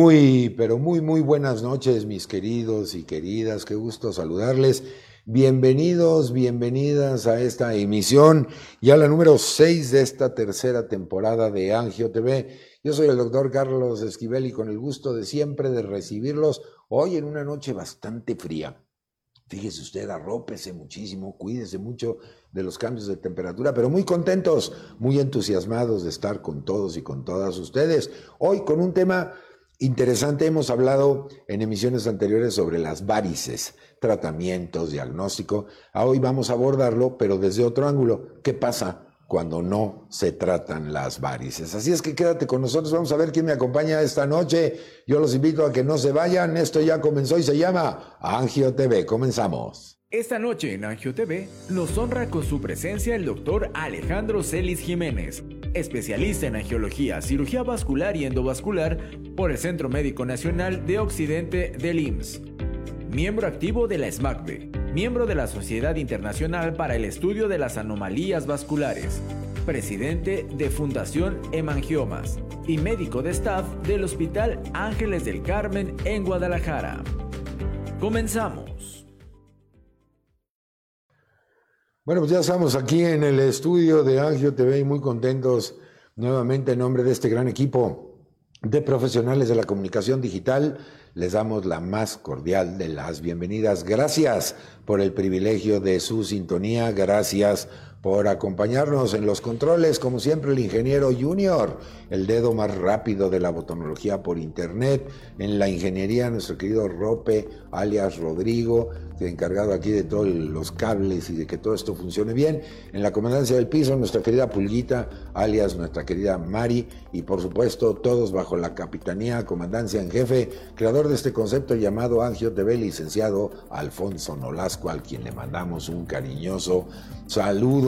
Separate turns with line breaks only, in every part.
Muy, pero muy, muy buenas noches, mis queridos y queridas. Qué gusto saludarles. Bienvenidos, bienvenidas a esta emisión, ya la número 6 de esta tercera temporada de Angio TV. Yo soy el doctor Carlos Esquivel y con el gusto de siempre de recibirlos hoy en una noche bastante fría. Fíjese usted, arrópese muchísimo, cuídese mucho de los cambios de temperatura, pero muy contentos, muy entusiasmados de estar con todos y con todas ustedes. Hoy con un tema interesante, hemos hablado en emisiones anteriores sobre las varices tratamientos, diagnóstico. Hoy vamos a abordarlo, pero desde otro ángulo. ¿Qué pasa cuando no se tratan las varices? Así es que quédate con nosotros. Vamos a ver quién me acompaña esta noche. Yo los invito a que no se vayan. Esto ya comenzó y se llama Angio TV. Comenzamos.
Esta noche en Angio TV nos honra con su presencia el doctor Alejandro Celis Jiménez, especialista en angiología, cirugía vascular y endovascular por el Centro Médico Nacional de Occidente del IMSS miembro activo de la SMACBE, miembro de la Sociedad Internacional para el Estudio de las Anomalías Vasculares, presidente de Fundación Hemangiomas y médico de staff del Hospital Ángeles del Carmen en Guadalajara. Comenzamos.
Bueno, pues ya estamos aquí en el estudio de Angio TV y muy contentos nuevamente en nombre de este gran equipo de profesionales de la comunicación digital les damos la más cordial de las bienvenidas. Gracias por el privilegio de su sintonía, gracias acompañarnos en los controles, como siempre el ingeniero junior, el dedo más rápido de la botonología por internet, en la ingeniería nuestro querido Rope, alias Rodrigo, encargado aquí de todos los cables y de que todo esto funcione bien. En la comandancia del piso, nuestra querida Pulguita, alias nuestra querida Mari, y por supuesto todos bajo la capitanía, comandancia en jefe, creador de este concepto llamado Angio TV, licenciado Alfonso Nolasco, al quien le mandamos un cariñoso saludo.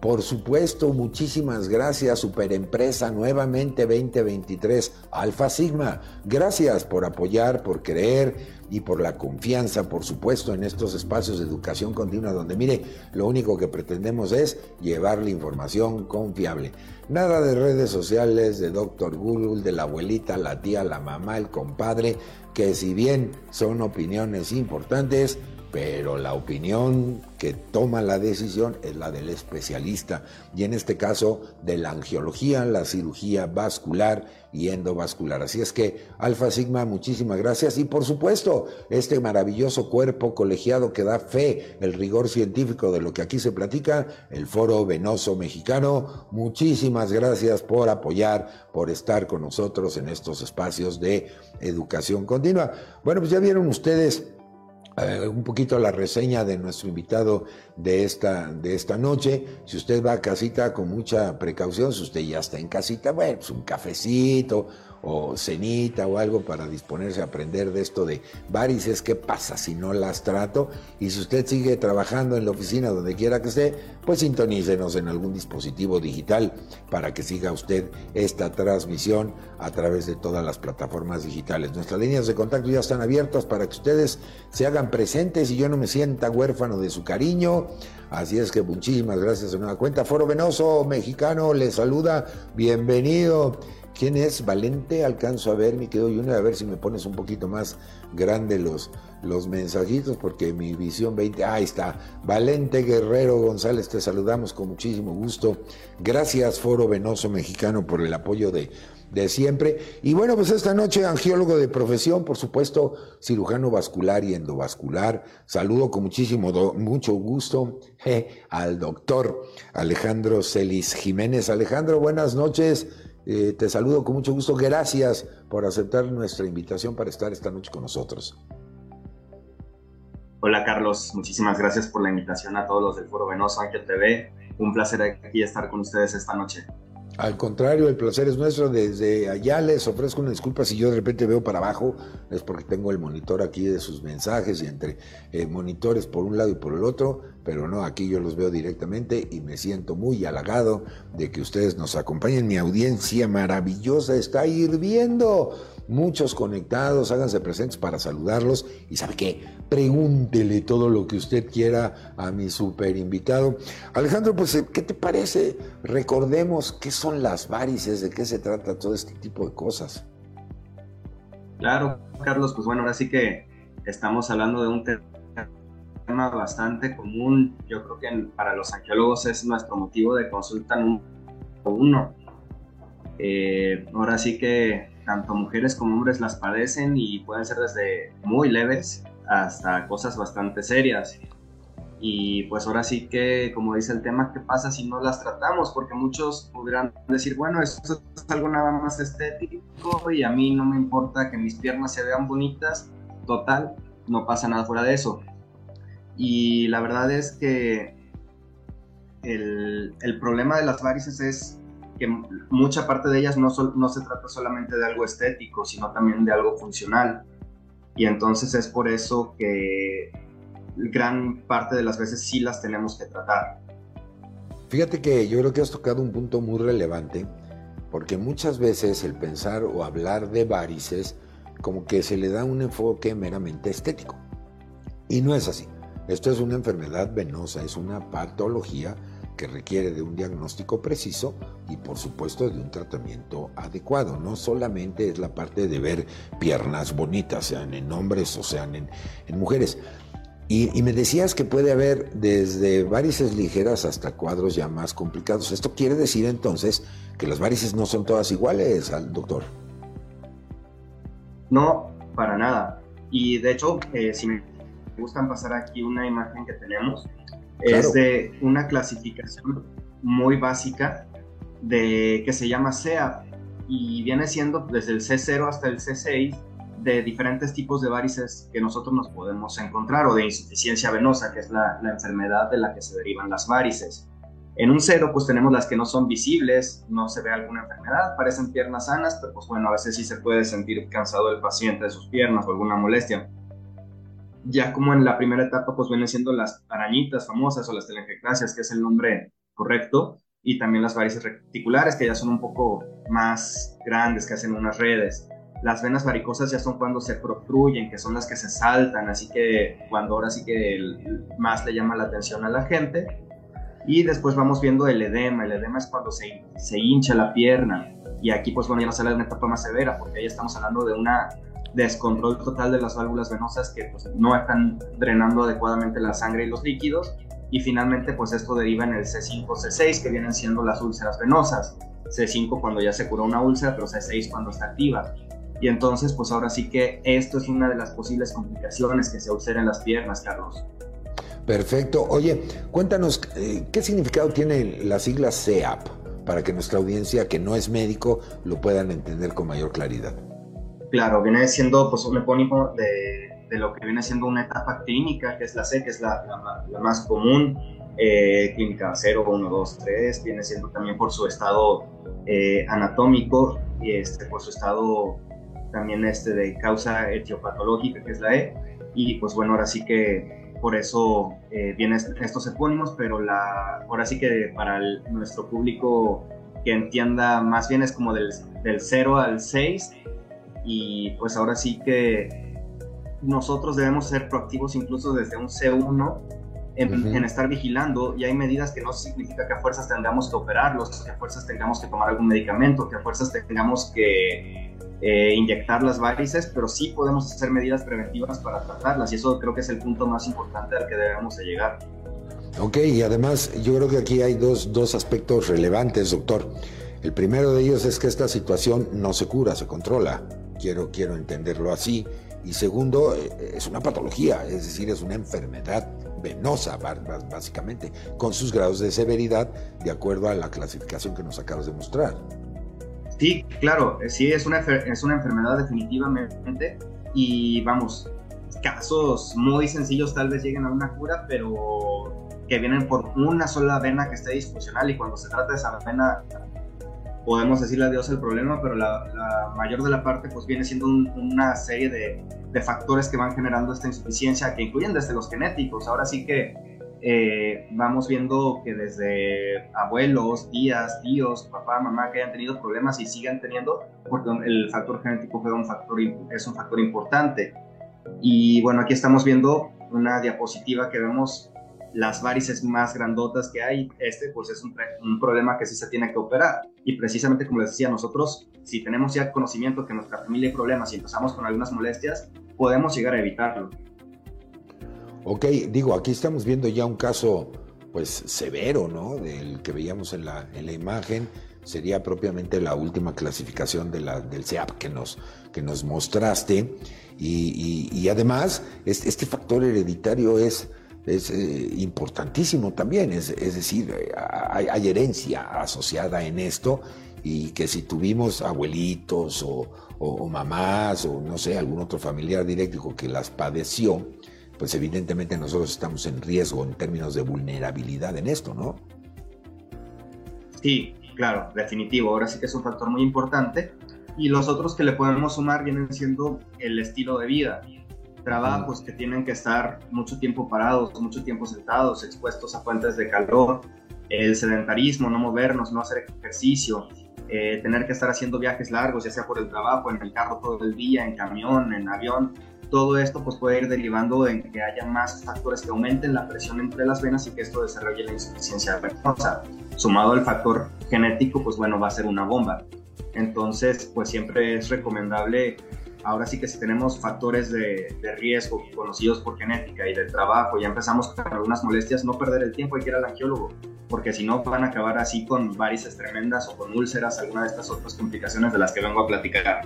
Por supuesto, muchísimas gracias, Superempresa nuevamente 2023, Alfa Sigma. Gracias por apoyar, por creer y por la confianza, por supuesto, en estos espacios de educación continua, donde mire, lo único que pretendemos es llevar la información confiable. Nada de redes sociales, de Doctor Google, de la abuelita, la tía, la mamá, el compadre, que si bien son opiniones importantes, pero la opinión que toma la decisión es la del especialista y en este caso de la angiología, la cirugía vascular y endovascular. Así es que Alfa Sigma, muchísimas gracias y por supuesto este maravilloso cuerpo colegiado que da fe, el rigor científico de lo que aquí se platica, el Foro Venoso Mexicano, muchísimas gracias por apoyar, por estar con nosotros en estos espacios de educación continua. Bueno, pues ya vieron ustedes eh, un poquito la reseña de nuestro invitado de esta, de esta noche. Si usted va a casita con mucha precaución, si usted ya está en casita, bueno, pues un cafecito, o cenita o algo para disponerse a aprender de esto de varices, qué pasa si no las trato. Y si usted sigue trabajando en la oficina donde quiera que esté, pues sintonícenos en algún dispositivo digital para que siga usted esta transmisión a través de todas las plataformas digitales. Nuestras líneas de contacto ya están abiertas para que ustedes se hagan presentes y yo no me sienta huérfano de su cariño. Así es que muchísimas gracias de nueva cuenta. Foro Venoso Mexicano le saluda. Bienvenido. ¿Quién es Valente? Alcanzo a ver, mi querido Junior, a ver si me pones un poquito más grande los, los mensajitos, porque mi visión 20, ahí está. Valente Guerrero González, te saludamos con muchísimo gusto. Gracias, Foro Venoso Mexicano, por el apoyo de, de siempre. Y bueno, pues esta noche, angiólogo de profesión, por supuesto, cirujano vascular y endovascular. Saludo con muchísimo, mucho gusto al doctor Alejandro Celis Jiménez. Alejandro, buenas noches. Eh, te saludo con mucho gusto. Gracias por aceptar nuestra invitación para estar esta noche con nosotros.
Hola Carlos, muchísimas gracias por la invitación a todos los del Foro Venoso Ángel TV. Un placer aquí estar con ustedes esta noche.
Al contrario, el placer es nuestro. Desde allá les ofrezco una disculpa si yo de repente veo para abajo, es porque tengo el monitor aquí de sus mensajes y entre eh, monitores por un lado y por el otro, pero no, aquí yo los veo directamente y me siento muy halagado de que ustedes nos acompañen. Mi audiencia maravillosa está hirviendo muchos conectados, háganse presentes para saludarlos y sabe qué, pregúntele todo lo que usted quiera a mi super invitado. Alejandro, pues, eh, ¿qué te parece? Recordemos qué son las varices, de qué se trata todo este tipo de cosas.
Claro, Carlos, pues bueno, ahora sí que estamos hablando de un tema bastante común. Yo creo que para los angiólogos es nuestro motivo de consulta número uno. Eh, ahora sí que tanto mujeres como hombres las padecen y pueden ser desde muy leves hasta cosas bastante serias. Y pues ahora sí que, como dice el tema, ¿qué pasa si no las tratamos? Porque muchos podrían decir, bueno, esto es algo nada más estético y a mí no me importa que mis piernas se vean bonitas. Total, no pasa nada fuera de eso. Y la verdad es que el, el problema de las varices es que mucha parte de ellas no, se trata solamente de algo estético, sino también de algo funcional. Y entonces es por eso que gran parte de las veces sí las tenemos que tratar.
Fíjate que yo creo que has tocado un punto muy relevante, porque muchas veces el pensar o hablar de varices como que se le da un enfoque meramente estético. Y no es así. Esto es una enfermedad venosa, es una patología que requiere de un diagnóstico preciso y por supuesto de un tratamiento adecuado. No solamente es la parte de ver piernas bonitas, sean en hombres o sean en, en mujeres. Y, me decías que puede haber desde varices ligeras hasta cuadros ya más complicados. Esto quiere decir entonces que las varices no son todas iguales al doctor.
No, para nada. Y de hecho, eh, si me gustan pasar aquí una imagen que tenemos, es de una clasificación muy básica de que se llama SEAP y viene siendo desde el C0 hasta el C6 de diferentes tipos de varices que nosotros nos podemos encontrar o de insuficiencia venosa, que es la, enfermedad de la que se derivan las varices. En un cero, pues tenemos las que no son visibles, no se ve alguna enfermedad, parecen piernas sanas, pero pues bueno, a veces sí se puede sentir cansado el paciente de sus piernas o alguna molestia. Ya como en la primera etapa, pues vienen siendo las arañitas famosas o las telangiectasias, que es el nombre correcto, y también las varices reticulares, que ya son un poco más grandes, que hacen unas redes. Las venas varicosas ya son cuando se protruyen, que son las que se saltan, así que cuando ahora sí que más le llama la atención a la gente. Y después vamos viendo el edema. El edema es cuando se, se hincha la pierna. Y aquí pues bueno, ya nos sale de una etapa más severa, porque ahí estamos hablando de una descontrol total de las válvulas venosas que pues, no están drenando adecuadamente la sangre y los líquidos. Y finalmente pues esto deriva en el C5, C6, que vienen siendo las úlceras venosas. C5 cuando ya se curó una úlcera, pero C6 cuando está activa. Y entonces, pues ahora sí que esto es una de las posibles complicaciones que se ulceren las piernas, Carlos.
Perfecto. Oye, cuéntanos, eh, ¿qué significado tiene la sigla CEAP para que nuestra audiencia, que no es médico, lo puedan entender con mayor claridad?
Claro, viene siendo pues, un epónimo de, lo que viene siendo una etapa clínica, que es la C, que es la, la, más común, eh, clínica 0, 1, 2, 3, viene siendo también por su estado eh, anatómico y este, por su estado también este de causa etiopatológica, que es la E, y pues bueno, ahora sí que por eso eh, vienen estos epónimos, pero la, ahora sí que para nuestro público que entienda más bien es como del, del 0 al 6, y pues ahora sí que nosotros debemos ser proactivos incluso desde un C1 en, en, estar vigilando y hay medidas que no significa que a fuerzas tengamos que operarlos, que a fuerzas tengamos que tomar algún medicamento, que a fuerzas tengamos que eh, inyectar las varices, pero sí podemos hacer medidas preventivas para tratarlas y eso creo que es el punto más importante al que debemos de llegar.
Ok, y además yo creo que aquí hay dos, dos aspectos relevantes, doctor. El primero de ellos es que esta situación no se cura, se controla. Quiero, quiero entenderlo así. Y segundo, eh, es una patología, es decir, es una enfermedad venosa, básicamente, con sus grados de severidad de acuerdo a la clasificación que nos acabas de mostrar.
Sí, claro, sí, es una, es una enfermedad definitivamente y vamos, casos muy sencillos tal vez lleguen a una cura, pero que vienen por una sola vena que esté disfuncional y cuando se trata de esa vena podemos decirle adiós al problema, pero la, mayor de la parte pues viene siendo una serie de, de, factores que van generando esta insuficiencia que incluyen desde los genéticos. Ahora sí que eh, vamos viendo que desde abuelos, tías, tíos, papá, mamá que hayan tenido problemas y sigan teniendo, porque el factor genético un factor, es un factor importante. Y bueno, aquí estamos viendo una diapositiva que vemos las varices más grandotas que hay, este pues es un, problema que sí se tiene que operar. Y precisamente como les decía, nosotros si tenemos ya conocimiento que en nuestra familia hay problemas y empezamos con algunas molestias, podemos llegar a evitarlo.
Ok, digo, aquí estamos viendo ya un caso pues severo, ¿no? Del que veíamos en la, en la imagen, sería propiamente la última clasificación de la, del CEAP que nos, que nos mostraste. Y, además, este, factor hereditario es, es eh, importantísimo también, es, decir, hay, herencia asociada en esto y que si tuvimos abuelitos o, o, mamás o no sé, algún otro familiar directo que las padeció, pues evidentemente nosotros estamos en riesgo en términos de vulnerabilidad en esto, ¿no?
Sí, claro, definitivo. Ahora sí que es un factor muy importante. Y los otros que le podemos sumar vienen siendo el estilo de vida. Trabajos que tienen que estar mucho tiempo parados, mucho tiempo sentados, expuestos a fuentes de calor, el sedentarismo, no movernos, no hacer ejercicio, eh, tener que estar haciendo viajes largos, ya sea por el trabajo, en el carro todo el día, en camión, en avión, todo esto pues puede ir derivando en que haya más factores que aumenten la presión entre las venas y que esto desarrolle la insuficiencia venosa. Sumado al factor genético, pues bueno, va a ser una bomba. Entonces, pues siempre es recomendable, ahora sí que si tenemos factores de, de riesgo conocidos por genética y del trabajo, ya empezamos con algunas molestias, no perder el tiempo, que ir al angiólogo, porque si no van a acabar así con varices tremendas o con úlceras, alguna de estas otras complicaciones de las que vengo a platicar.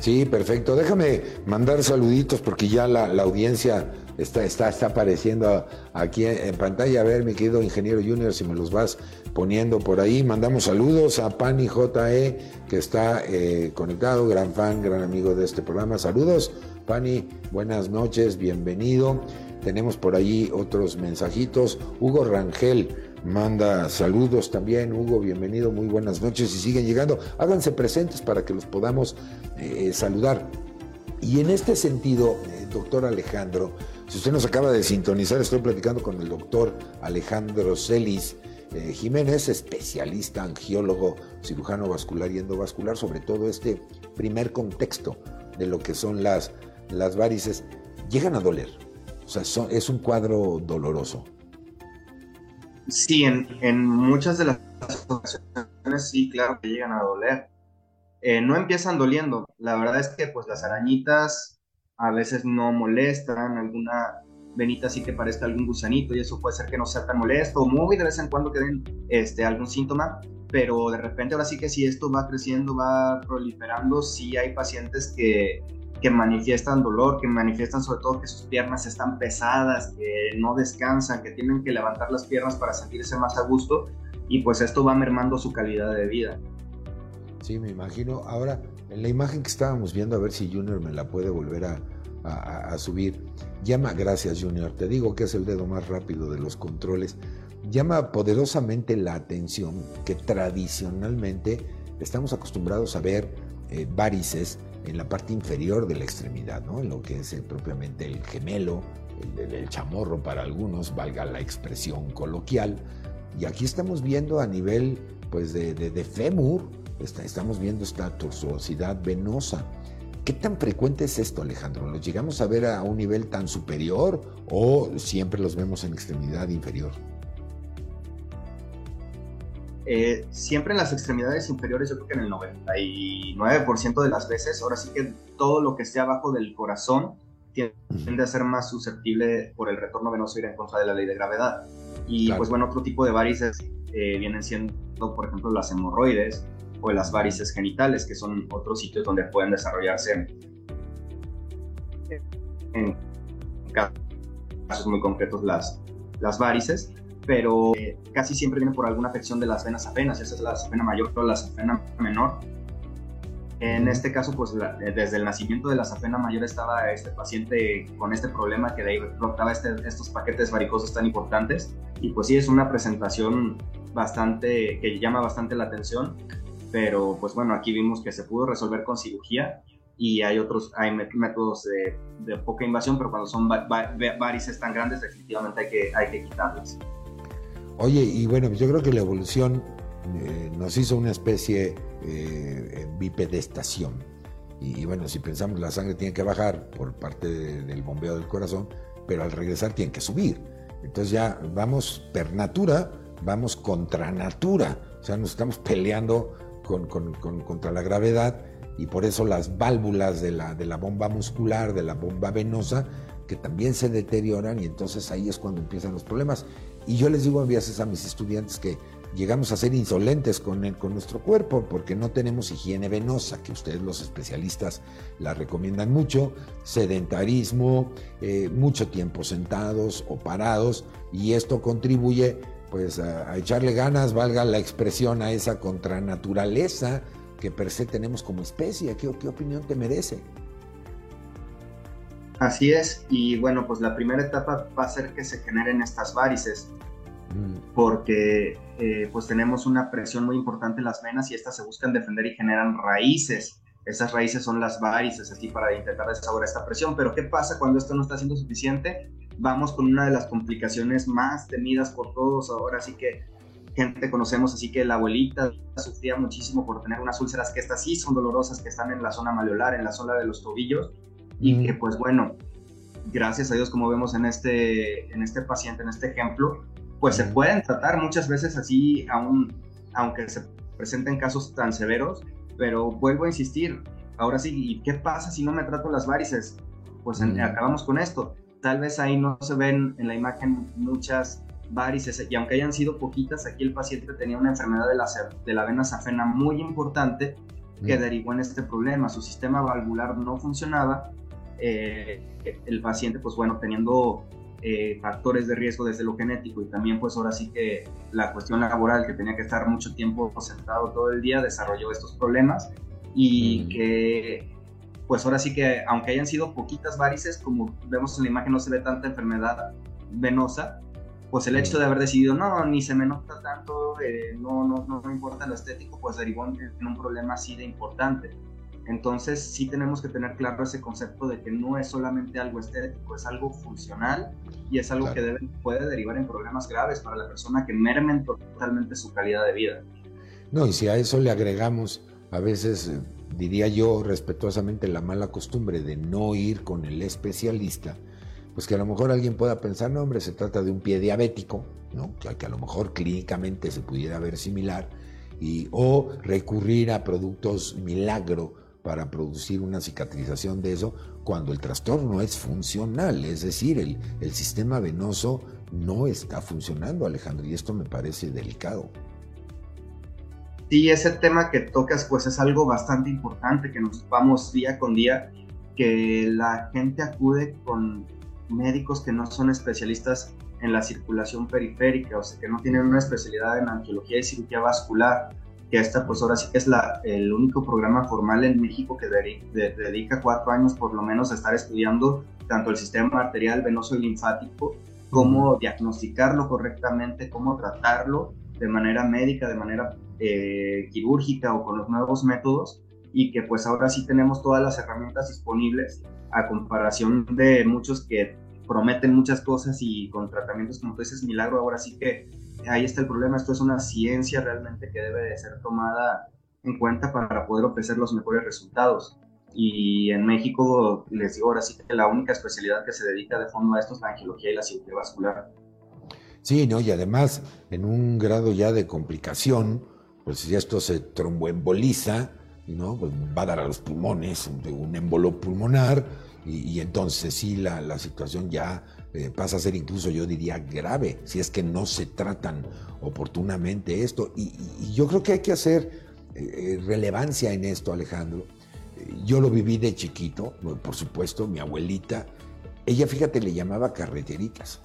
Sí, perfecto. Déjame mandar saluditos porque ya la, audiencia está, está, está apareciendo aquí en pantalla. A ver, mi querido ingeniero Junior, si me los vas poniendo por ahí. Mandamos saludos a Pani JE, que está eh, conectado, gran fan, gran amigo de este programa. Saludos, Pani, buenas noches, bienvenido. Tenemos por ahí otros mensajitos. Hugo Rangel manda saludos también. Hugo, bienvenido, muy buenas noches y siguen llegando. Háganse presentes para que los podamos eh, saludar. Y en este sentido, eh, doctor Alejandro, si usted nos acaba de sintonizar, estoy platicando con el doctor Alejandro Celis eh, Jiménez, especialista, angiólogo, cirujano vascular y endovascular, sobre todo este primer contexto de lo que son las, las varices. Llegan a doler, o sea, es un cuadro doloroso.
Sí, en, muchas de las ocasiones sí, claro que llegan a doler. Eh, no empiezan doliendo. La verdad es que pues las arañitas a veces no molestan, alguna venita sí que parezca algún gusanito y eso puede ser que no sea tan molesto, o muy de vez en cuando queden este, algún síntoma, pero de repente ahora sí que si esto va creciendo, va proliferando, sí hay pacientes que que manifiestan dolor, que manifiestan sobre todo que sus piernas están pesadas, que no descansan, que tienen que levantar las piernas para sentirse más a gusto y pues esto va mermando su calidad de vida.
Sí, me imagino. Ahora, en la imagen que estábamos viendo, a ver si Junior me la puede volver a, a, subir. Llama, gracias Junior, te digo que es el dedo más rápido de los controles. Llama poderosamente la atención que tradicionalmente estamos acostumbrados a ver eh, varices en la parte inferior de la extremidad, ¿no? en lo que es propiamente el gemelo, el, chamorro para algunos, valga la expresión coloquial. Y aquí estamos viendo a nivel pues, de, de, fémur, estamos viendo esta tortuosidad venosa. ¿Qué tan frecuente es esto, Alejandro? ¿Los llegamos a ver a un nivel tan superior o siempre los vemos en extremidad inferior?
Eh, siempre en las extremidades inferiores, yo creo que en el 99% de las veces, ahora sí que todo lo que esté abajo del corazón tiende a ser más susceptible por el retorno venoso ir en contra de la ley de gravedad. Y pues bueno, otro tipo de varices eh, vienen siendo, por ejemplo, las hemorroides o las varices genitales, que son otros sitios donde pueden desarrollarse en casos muy concretos las, las varices pero eh, casi siempre viene por alguna afección de las venas apenas, esa es la safena mayor o la safena menor. En este caso, pues eh, desde el nacimiento de la safena mayor estaba este paciente con este problema que de ahí brotaba este, estos paquetes varicosos tan importantes. Y pues sí, es una presentación bastante, que llama bastante la atención, pero pues bueno, aquí vimos que se pudo resolver con cirugía y hay otros, hay métodos de, de poca invasión, pero cuando son varices tan grandes, definitivamente hay que, hay que quitarlas.
Oye, y bueno, yo creo que la evolución eh, nos hizo una especie eh, bipedestación. Y, bueno, si pensamos la sangre tiene que bajar por parte del bombeo del corazón, pero al regresar tiene que subir. Entonces ya vamos per natura, vamos contra natura, o sea, nos estamos peleando con, contra la gravedad y por eso las válvulas de la, de la bomba muscular, de la bomba venosa, que también se deterioran y entonces ahí es cuando empiezan los problemas. Y yo les digo a veces a mis estudiantes que llegamos a ser insolentes con, con nuestro cuerpo porque no tenemos higiene venosa, que ustedes los especialistas la recomiendan mucho, sedentarismo, eh, mucho tiempo sentados o parados, y esto contribuye pues a, echarle ganas, valga la expresión, a esa contranaturaleza que per se tenemos como especie. ¿Qué, qué opinión te merece?
Así es, y bueno, pues la primera etapa va a ser que se generen estas varices, mm. porque eh, pues tenemos una presión muy importante en las venas y estas se buscan defender y generan raíces. Esas raíces son las varices, así para intentar desahogar esta presión. Pero ¿qué pasa cuando esto no está siendo suficiente? Vamos con una de las complicaciones más temidas por todos. Ahora sí que gente conocemos, así que la abuelita sufría muchísimo por tener unas úlceras que estas sí son dolorosas, que están en la zona maliolar, en la zona de los tobillos y que pues bueno, gracias a Dios como vemos en este, en este paciente, en este ejemplo, pues se pueden tratar muchas veces así, aún, aunque se presenten casos tan severos, pero vuelvo a insistir, ahora sí, ¿y qué pasa si no me trato las varices? Pues acabamos con esto. Tal vez ahí no se ven en la imagen muchas varices, y aunque hayan sido poquitas, aquí el paciente tenía una enfermedad de la, de la vena safena muy importante que derivó en este problema. Su sistema valvular no funcionaba eh, el paciente, pues bueno, teniendo eh, factores de riesgo desde lo genético y también pues ahora sí que la cuestión laboral, que tenía que estar mucho tiempo sentado todo el día, desarrolló estos problemas y que pues ahora sí que aunque hayan sido poquitas varices, como vemos en la imagen no se ve tanta enfermedad venosa, pues el hecho de haber decidido, no, ni se me nota tanto, eh, no, no, no, importa lo estético, pues derivó en un problema así de importante. Entonces sí tenemos que tener claro ese concepto de que no es solamente algo estético, es algo funcional y es algo que puede derivar en problemas graves para la persona que mermen totalmente su calidad de vida.
No, y si a eso le agregamos a veces, eh, diría yo respetuosamente, la mala costumbre de no ir con el especialista, pues que a lo mejor alguien pueda pensar, no hombre, se trata de un pie diabético, ¿no? que, que a lo mejor clínicamente se pudiera ver similar, y, o recurrir a productos milagro para producir una cicatrización de eso cuando el trastorno es funcional, es decir, el, el sistema venoso no está funcionando, Alejandro, y esto me parece delicado.
Sí, ese tema que tocas pues es algo bastante importante, que nos vamos día con día, que la gente acude con médicos que no son especialistas en la circulación periférica, o sea, que no tienen una especialidad en angiología y cirugía vascular, que esta pues ahora sí que es la, el único programa formal en México que dedica cuatro años por lo menos a estar estudiando tanto el sistema arterial, venoso y linfático, cómo diagnosticarlo correctamente, cómo tratarlo de manera médica, de manera eh, quirúrgica o con los nuevos métodos y que pues ahora sí tenemos todas las herramientas disponibles a comparación de muchos que prometen muchas cosas y con tratamientos como tú dices milagro ahora sí que ahí está el problema, esto es una ciencia realmente que debe de ser tomada en cuenta para poder ofrecer los mejores resultados. Y en México, les digo ahora sí que la única especialidad que se dedica de fondo a esto es la angiología y la cirugía vascular.
Sí, ¿no? y además en un grado ya de complicación, pues si esto se tromboemboliza, ¿no? Pues va a dar a los pulmones un embolo pulmonar y, entonces sí la, la situación ya eh, pasa a ser incluso, yo diría, grave, si es que no se tratan oportunamente esto. Y, yo creo que hay que hacer eh, relevancia en esto, Alejandro. yo lo viví de chiquito, por supuesto, mi abuelita, ella, fíjate, le llamaba carreteritas.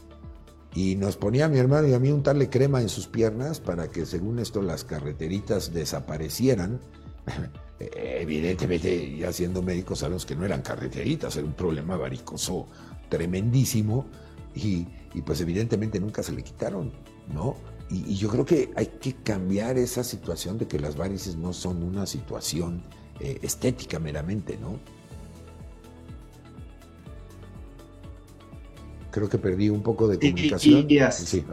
Y nos ponía mi hermano y a mí untarle crema en sus piernas para que, según esto, las carreteritas desaparecieran. Evidentemente, ya siendo médicos, sabemos que no eran carreteritas, era un problema varicoso tremendísimo y, pues evidentemente nunca se le quitaron, ¿no? Y, yo creo que hay que cambiar esa situación de que las varices no son una situación eh, estética meramente, ¿no? Creo que perdí un poco de comunicación.
sí,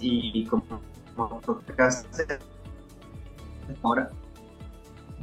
y como ahora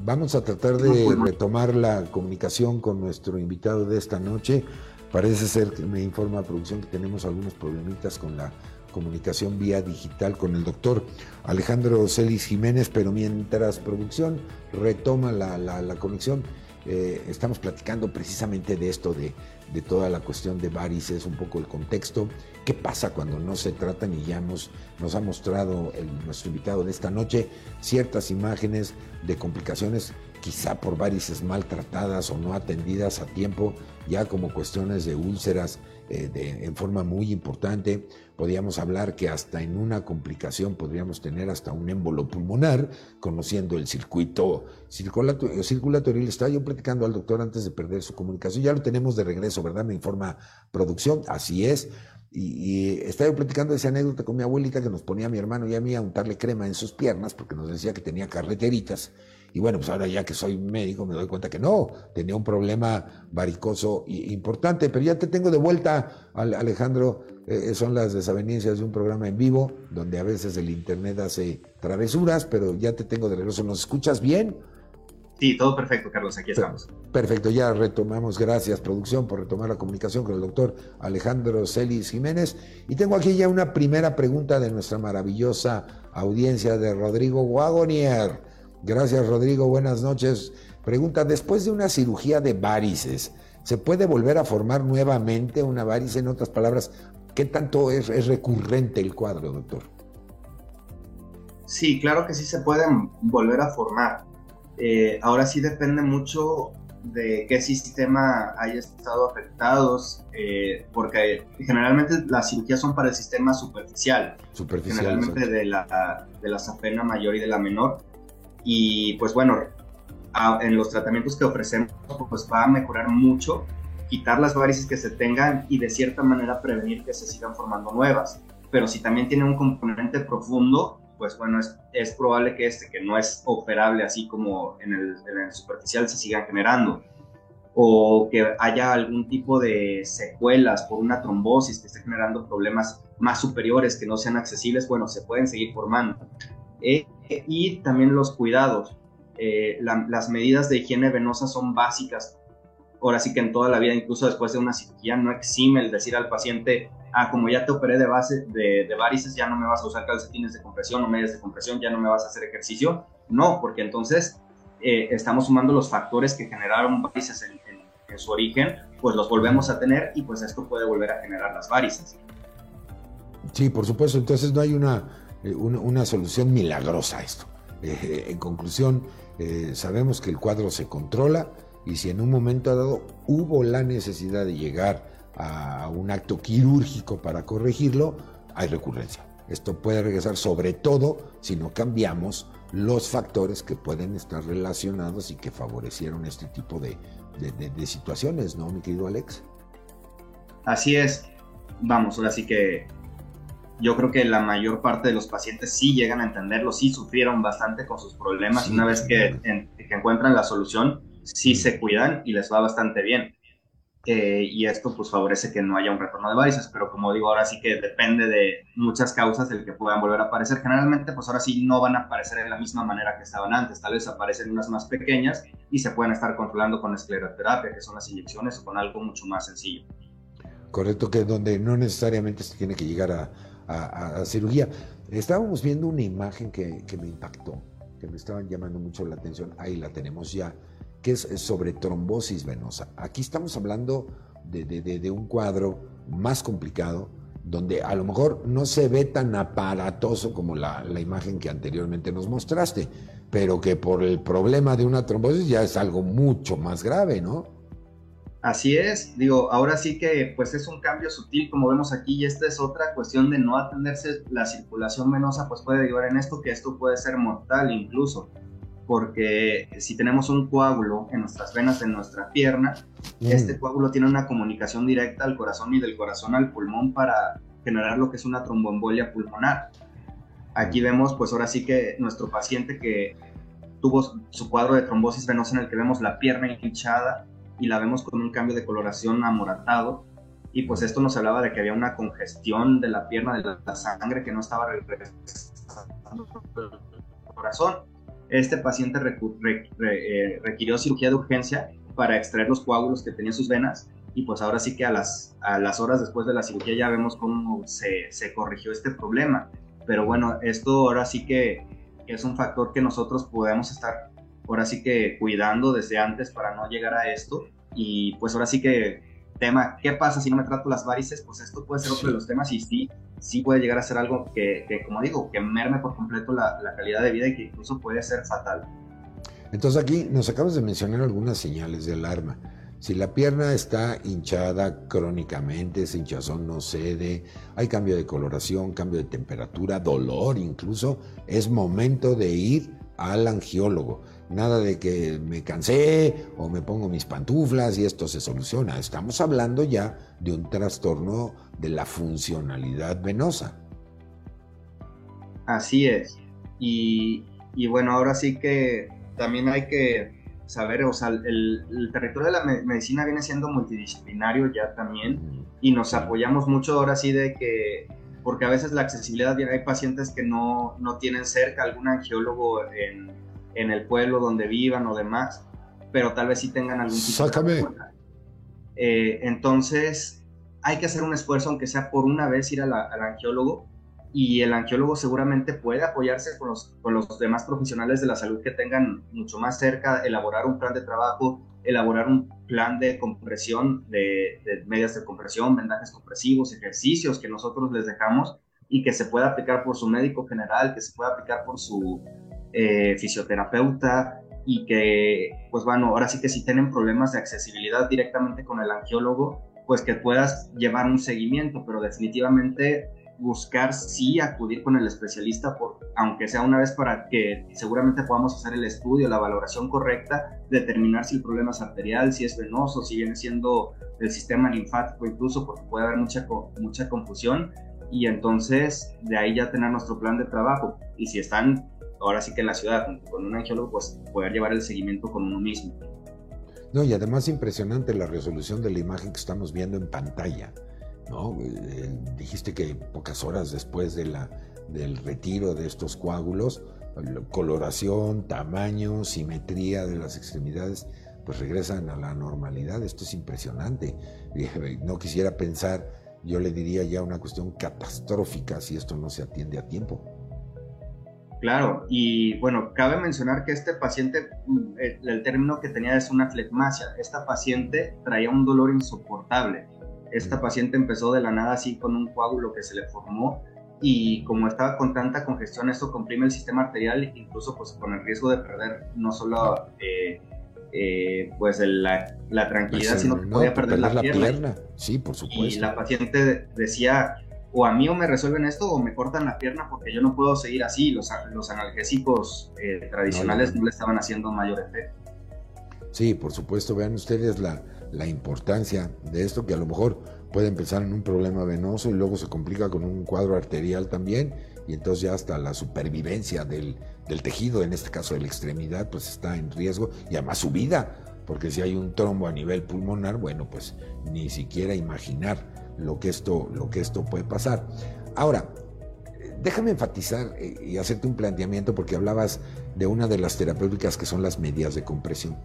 Vamos a tratar de retomar la comunicación con nuestro invitado de esta noche. Parece ser que me informa producción que tenemos algunos problemitas con la comunicación vía digital con el doctor Alejandro Celis Jiménez, pero mientras producción retoma la, la conexión, eh, estamos platicando precisamente de esto, de, toda la cuestión de varices, un poco el contexto. ¿Qué pasa cuando no se tratan? Y ya nos, nos ha mostrado el, nuestro invitado de esta noche ciertas imágenes de complicaciones, quizá por varices maltratadas o no atendidas a tiempo, ya como cuestiones de úlceras eh, en forma muy importante. Podríamos hablar que hasta en una complicación podríamos tener hasta un émbolo pulmonar, conociendo el circuito circulatorial. Estaba yo platicando al doctor antes de perder su comunicación. Ya lo tenemos de regreso, ¿verdad? Me informa producción. Así es. Y, y, estaba yo platicando esa anécdota con mi abuelita que nos ponía a mi hermano y a mí a untarle crema en sus piernas porque nos decía que tenía carreteritas. Y bueno, pues ahora ya que soy médico me doy cuenta que no, tenía un problema varicoso importante, pero ya te tengo de vuelta, Alejandro. Eh, son las desavenencias de un programa en vivo, donde a veces el Internet hace travesuras, pero ya te tengo de regreso. ¿Nos escuchas bien?
Sí, todo perfecto, Carlos, aquí estamos.
Perfecto, ya retomamos, gracias producción por retomar la comunicación con el doctor Alejandro Celis Jiménez. Y tengo aquí ya una primera pregunta de nuestra maravillosa audiencia de Rodrigo Wagonier. Gracias, Rodrigo. Buenas noches. Pregunta, después de una cirugía de varices, ¿se puede volver a formar nuevamente una varice? En otras palabras, ¿qué tanto es, recurrente el cuadro, doctor?
Sí, claro que sí se pueden volver a formar. Eh, ahora sí depende mucho de qué sistema haya estado afectados, eh, porque generalmente las cirugías son para el sistema superficial, superficial generalmente de la, de la safena mayor y de la menor, y pues bueno, en los tratamientos que ofrecemos pues va a mejorar mucho, quitar las varices que se tengan y de cierta manera prevenir que se sigan formando nuevas. Pero si también tiene un componente profundo, pues bueno, es, es probable que este, que no es operable así como en el, en el superficial, se sigan generando o que haya algún tipo de secuelas por una trombosis que esté generando problemas más superiores que no sean accesibles, bueno, se pueden seguir formando. Eh, y también los cuidados. Eh, las medidas de higiene venosa son básicas. Ahora sí que en toda la vida, incluso después de una cirugía, no exime el decir al paciente, ah, como ya te operé de, base, de, varices, ya no me vas a usar calcetines de compresión o medias de compresión, ya no me vas a hacer ejercicio. No, porque entonces eh, estamos sumando los factores que generaron varices en, en su origen, pues los volvemos a tener y pues esto puede volver a generar las varices.
Sí, por supuesto. Entonces no hay una eh, una, solución milagrosa a esto. Eh, en conclusión, eh, sabemos que el cuadro se controla y si en un momento dado hubo la necesidad de llegar a un acto quirúrgico para corregirlo, hay recurrencia. Esto puede regresar sobre todo si no cambiamos los factores que pueden estar relacionados y que favorecieron este tipo de, de situaciones, ¿no, mi querido Alex?
Así es. Vamos, ahora sí que yo creo que la mayor parte de los pacientes sí llegan a entenderlo, sí sufrieron bastante con sus problemas y una vez que, encuentran la solución, sí se cuidan y les va bastante bien. Eh, y esto pues favorece que no haya un retorno de varices, pero como digo, ahora sí que depende de muchas causas del que puedan volver a aparecer. Generalmente pues ahora sí no van a aparecer de la misma manera que estaban antes, tal vez aparecen unas más pequeñas y se pueden estar controlando con escleroterapia, que son las inyecciones o con algo mucho más sencillo.
Correcto, que donde no necesariamente se tiene que llegar a, a, cirugía. Estábamos viendo una imagen que, me impactó, que me estaban llamando mucho la atención, ahí la tenemos ya, que es sobre trombosis venosa. Aquí estamos hablando de, un cuadro más complicado, donde a lo mejor no se ve tan aparatoso como la, la, imagen que anteriormente nos mostraste, pero que por el problema de una trombosis ya es algo mucho más grave, ¿no?
Así es, digo, ahora sí que pues es un cambio sutil como vemos aquí y esta es otra cuestión de no atenderse la circulación venosa pues puede llevar en esto que esto puede ser mortal incluso porque si tenemos un coágulo en nuestras venas de nuestra pierna, mm. este coágulo tiene una comunicación directa al corazón y del corazón al pulmón para generar lo que es una tromboembolia pulmonar. Aquí vemos pues ahora sí que nuestro paciente que tuvo su cuadro de trombosis venosa en el que vemos la pierna hinchada y la vemos con un cambio de coloración amoratado. Y pues esto nos hablaba de que había una congestión de la pierna, de la sangre que no estaba regresando al corazón. Este paciente eh, requirió cirugía de urgencia para extraer los coágulos que tenía en sus venas y pues ahora sí que a las, a las horas después de la cirugía ya vemos cómo se, se corrigió este problema. Pero bueno, esto ahora sí que es un factor que nosotros podemos estar ahora sí que cuidando desde antes para no llegar a esto. Y pues ahora sí que tema, ¿qué pasa si no me trato las varices? Pues esto puede ser otro de los temas y sí, sí puede llegar a ser algo que, que como digo, que merme por completo la, la, calidad de vida y que incluso puede ser fatal.
Entonces aquí nos acabas de mencionar algunas señales de alarma. Si la pierna está hinchada crónicamente, ese hinchazón no cede, hay cambio de coloración, cambio de temperatura, dolor incluso, es momento de ir al angiólogo. Nada de que me cansé o me pongo mis pantuflas y esto se soluciona. Estamos hablando ya de un trastorno de la funcionalidad venosa.
Así es. Y, y bueno, ahora sí que también hay que saber, o sea, el, territorio de la medicina viene siendo multidisciplinario ya también y nos apoyamos mucho ahora sí de que, porque a veces la accesibilidad, hay pacientes que no, no tienen cerca algún angiólogo en, en, el pueblo donde vivan o demás, pero tal vez sí tengan algún tipo
Sácame.
Eh, entonces, hay que hacer un esfuerzo, aunque sea por una vez ir al angiólogo, y el angiólogo seguramente puede apoyarse con los, con los demás profesionales de la salud que tengan mucho más cerca, elaborar un plan de trabajo, elaborar un plan de compresión, de, medias de compresión, vendajes compresivos, ejercicios que nosotros les dejamos y que se pueda aplicar por su médico general, que se pueda aplicar por su eh, fisioterapeuta y que, pues bueno, ahora sí que si tienen problemas de accesibilidad directamente con el angiólogo, pues que puedas llevar un seguimiento, pero definitivamente buscar sí acudir con el especialista, por, aunque sea una vez para que seguramente podamos hacer el estudio, la valoración correcta, determinar si el problema es arterial, si es venoso, si viene siendo el sistema linfático incluso, porque puede haber mucha, mucha confusión y entonces de ahí ya tener nuestro plan de trabajo. Y si están ahora sí que en la ciudad con un angiólogo, pues poder llevar el seguimiento con uno mismo.
No, y además impresionante la resolución de la imagen que estamos viendo en pantalla. ¿no? Eh, dijiste que pocas horas después de la, del retiro de estos coágulos, coloración, tamaño, simetría de las extremidades, pues regresan a la normalidad. Esto es impresionante. No quisiera pensar, yo le diría ya una cuestión catastrófica si esto no se atiende a tiempo.
Claro, y bueno, cabe mencionar que este paciente, mm, el, término que tenía es una flegmasia. Esta paciente traía un dolor insoportable esta paciente empezó de la nada así con un coágulo que se le formó y como estaba con tanta congestión, esto comprime el sistema arterial, incluso pues con el riesgo de perder no solo eh, eh, pues la, tranquilidad, pues, sino que podía perder, la, pierna.
Sí, por supuesto.
Y la paciente decía, o a mí o me resuelven esto o me cortan la pierna porque yo no puedo seguir así. Los, los analgésicos eh, tradicionales no, le estaban haciendo mayor efecto.
Sí, por supuesto, vean ustedes la, la importancia de esto, que a lo mejor puede empezar en un problema venoso y luego se complica con un cuadro arterial también, y entonces ya hasta la supervivencia del, tejido, en este caso de la extremidad, pues está en riesgo, y además su vida, porque si hay un trombo a nivel pulmonar, bueno, pues ni siquiera imaginar lo que esto, lo que esto puede pasar. Ahora, déjame enfatizar eh, y hacerte un planteamiento porque hablabas de una de las terapéuticas que son las medias de compresión.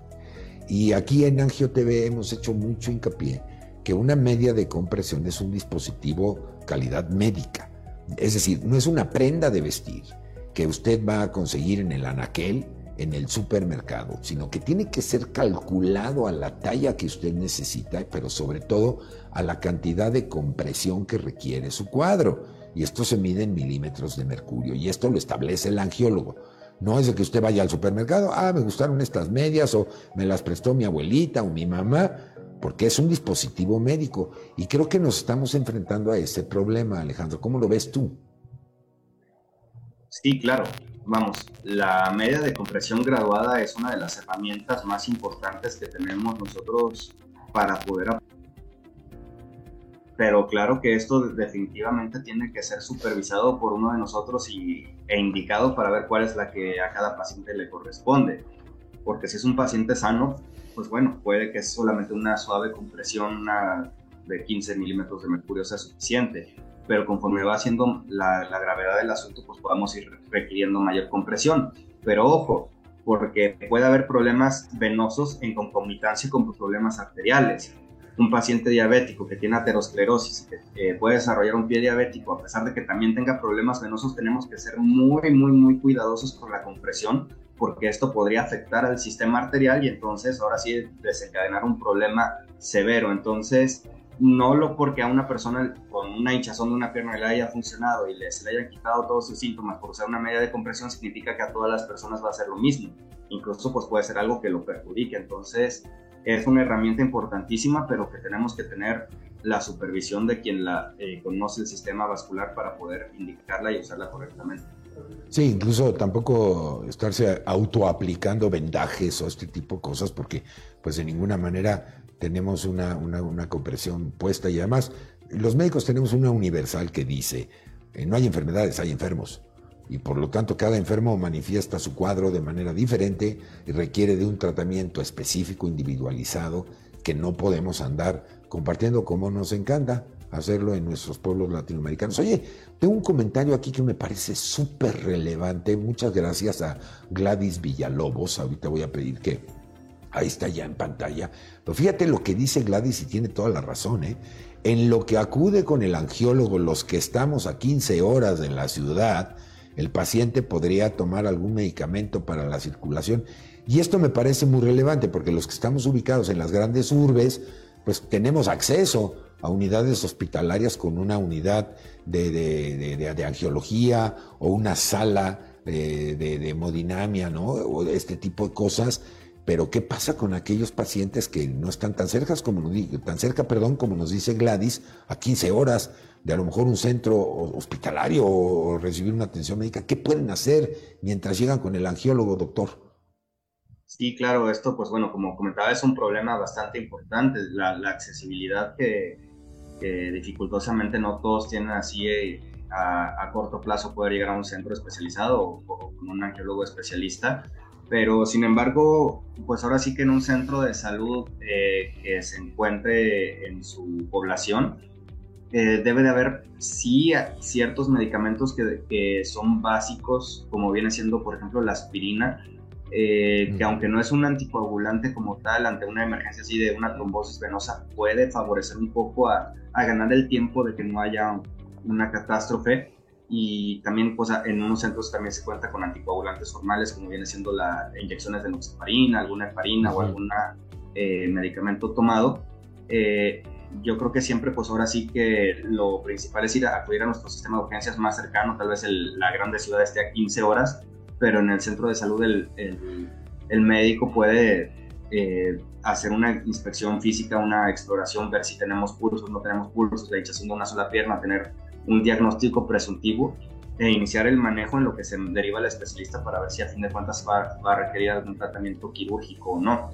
Y aquí en Angio TV hemos hecho mucho hincapié que una media de compresión es un dispositivo calidad médica. Es decir, no es una prenda de vestir que usted va a conseguir en el anaquel, en el supermercado, sino que tiene que ser calculado a la talla que usted necesita, pero sobre todo a la cantidad de compresión que requiere su cuadro. Y esto se mide en milímetros de mercurio y esto lo establece el angiólogo. No es de que usted vaya al supermercado, ah, me gustaron estas medias o me las prestó mi abuelita o mi mamá, porque es un dispositivo médico. Y creo que nos estamos enfrentando a ese problema, Alejandro. ¿Cómo lo ves tú?
Sí, claro. Vamos, la media de compresión graduada es una de las herramientas más importantes que tenemos nosotros para poder pero claro que esto definitivamente tiene que ser supervisado por uno de nosotros y, e indicado para ver cuál es la que a cada paciente le corresponde. Porque si es un paciente sano, pues bueno, puede que solamente una suave compresión de 15 milímetros de mercurio sea suficiente, pero conforme va siendo la, gravedad del asunto, pues podamos ir requiriendo mayor compresión. Pero ojo, porque puede haber problemas venosos en concomitancia con problemas arteriales un paciente diabético que tiene aterosclerosis que puede desarrollar un pie diabético, a pesar de que también tenga problemas venosos, tenemos que ser muy, muy, muy cuidadosos con la compresión, porque esto podría afectar al sistema arterial y entonces ahora sí desencadenar un problema severo. Entonces, no lo porque a una persona con una hinchazón de una pierna le haya funcionado y le, se le hayan quitado todos sus síntomas por usar una medida de compresión, significa que a todas las personas va a ser lo mismo. Incluso pues puede ser algo que lo perjudique. Entonces, es una herramienta importantísima, pero que tenemos que tener la supervisión de quien la eh, conoce el sistema vascular para poder indicarla y usarla correctamente.
Sí, incluso tampoco estarse autoaplicando vendajes o este tipo de cosas, porque pues de ninguna manera tenemos una, una, compresión puesta y además los médicos tenemos una universal que dice, eh, no hay enfermedades, hay enfermos y por lo tanto cada enfermo manifiesta su cuadro de manera diferente y requiere de un tratamiento específico, individualizado, que no podemos andar compartiendo como nos encanta hacerlo en nuestros pueblos latinoamericanos. Oye, tengo un comentario aquí que me parece súper relevante. Muchas gracias a Gladys Villalobos. Ahorita voy a pedir que ahí está ya en pantalla. Pero fíjate lo que dice Gladys y tiene toda la razón. ¿eh? En lo que acude con el angiólogo, los que estamos a 15 horas en la ciudad, el paciente podría tomar algún medicamento para la circulación. Y esto me parece muy relevante porque los que estamos ubicados en las grandes urbes, pues tenemos acceso a unidades hospitalarias con una unidad de, angiología o una sala de, de, hemodinamia, ¿no? O este tipo de cosas. Pero ¿qué pasa con aquellos pacientes que no están tan cerca como, tan cerca, perdón, como nos dice Gladys, a 15 horas? de a lo mejor un centro hospitalario o recibir una atención médica, ¿qué pueden hacer mientras llegan con el angiólogo, doctor?
Sí, claro, esto, pues bueno, como comentaba, es un problema bastante importante, la, accesibilidad que, dificultosamente no todos tienen así eh, a, corto plazo poder llegar a un centro especializado o, con un angiólogo especialista, pero sin embargo, pues ahora sí que en un centro de salud eh, que se encuentre en su población, eh, debe de haber sí ciertos medicamentos que, que, son básicos, como viene siendo por ejemplo la aspirina, eh, que aunque no es un anticoagulante como tal, ante una emergencia así de una trombosis venosa, puede favorecer un poco a, a ganar el tiempo de que no haya una catástrofe. Y también pues, en unos centros también se cuenta con anticoagulantes normales, como viene siendo las inyecciones de noxaparina, alguna heparina o algún eh, medicamento tomado. Eh, yo creo que siempre, pues ahora sí que lo principal es ir a acudir a nuestro sistema de urgencias más cercano, tal vez la grande ciudad esté a 15 horas, pero en el centro de salud el, el, médico puede eh, hacer una inspección física, una exploración, ver si tenemos pulsos, no tenemos pulsos, la hinchazón de una sola pierna, tener un diagnóstico presuntivo e iniciar el manejo en lo que se deriva el especialista para ver si a fin de cuentas va, va a requerir algún tratamiento quirúrgico o no.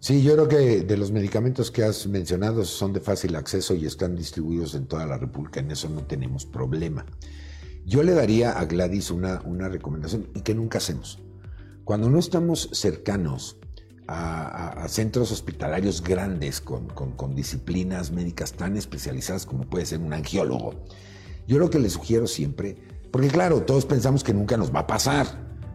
Sí, yo creo que de los medicamentos que has mencionado son de fácil acceso y están distribuidos en toda la República, en eso no tenemos problema. Yo le daría a Gladys una, una recomendación y que nunca hacemos. Cuando no estamos cercanos a, centros hospitalarios grandes con, con, disciplinas médicas tan especializadas como puede ser un angiólogo, yo lo que le sugiero siempre, porque claro, todos pensamos que nunca nos va a pasar,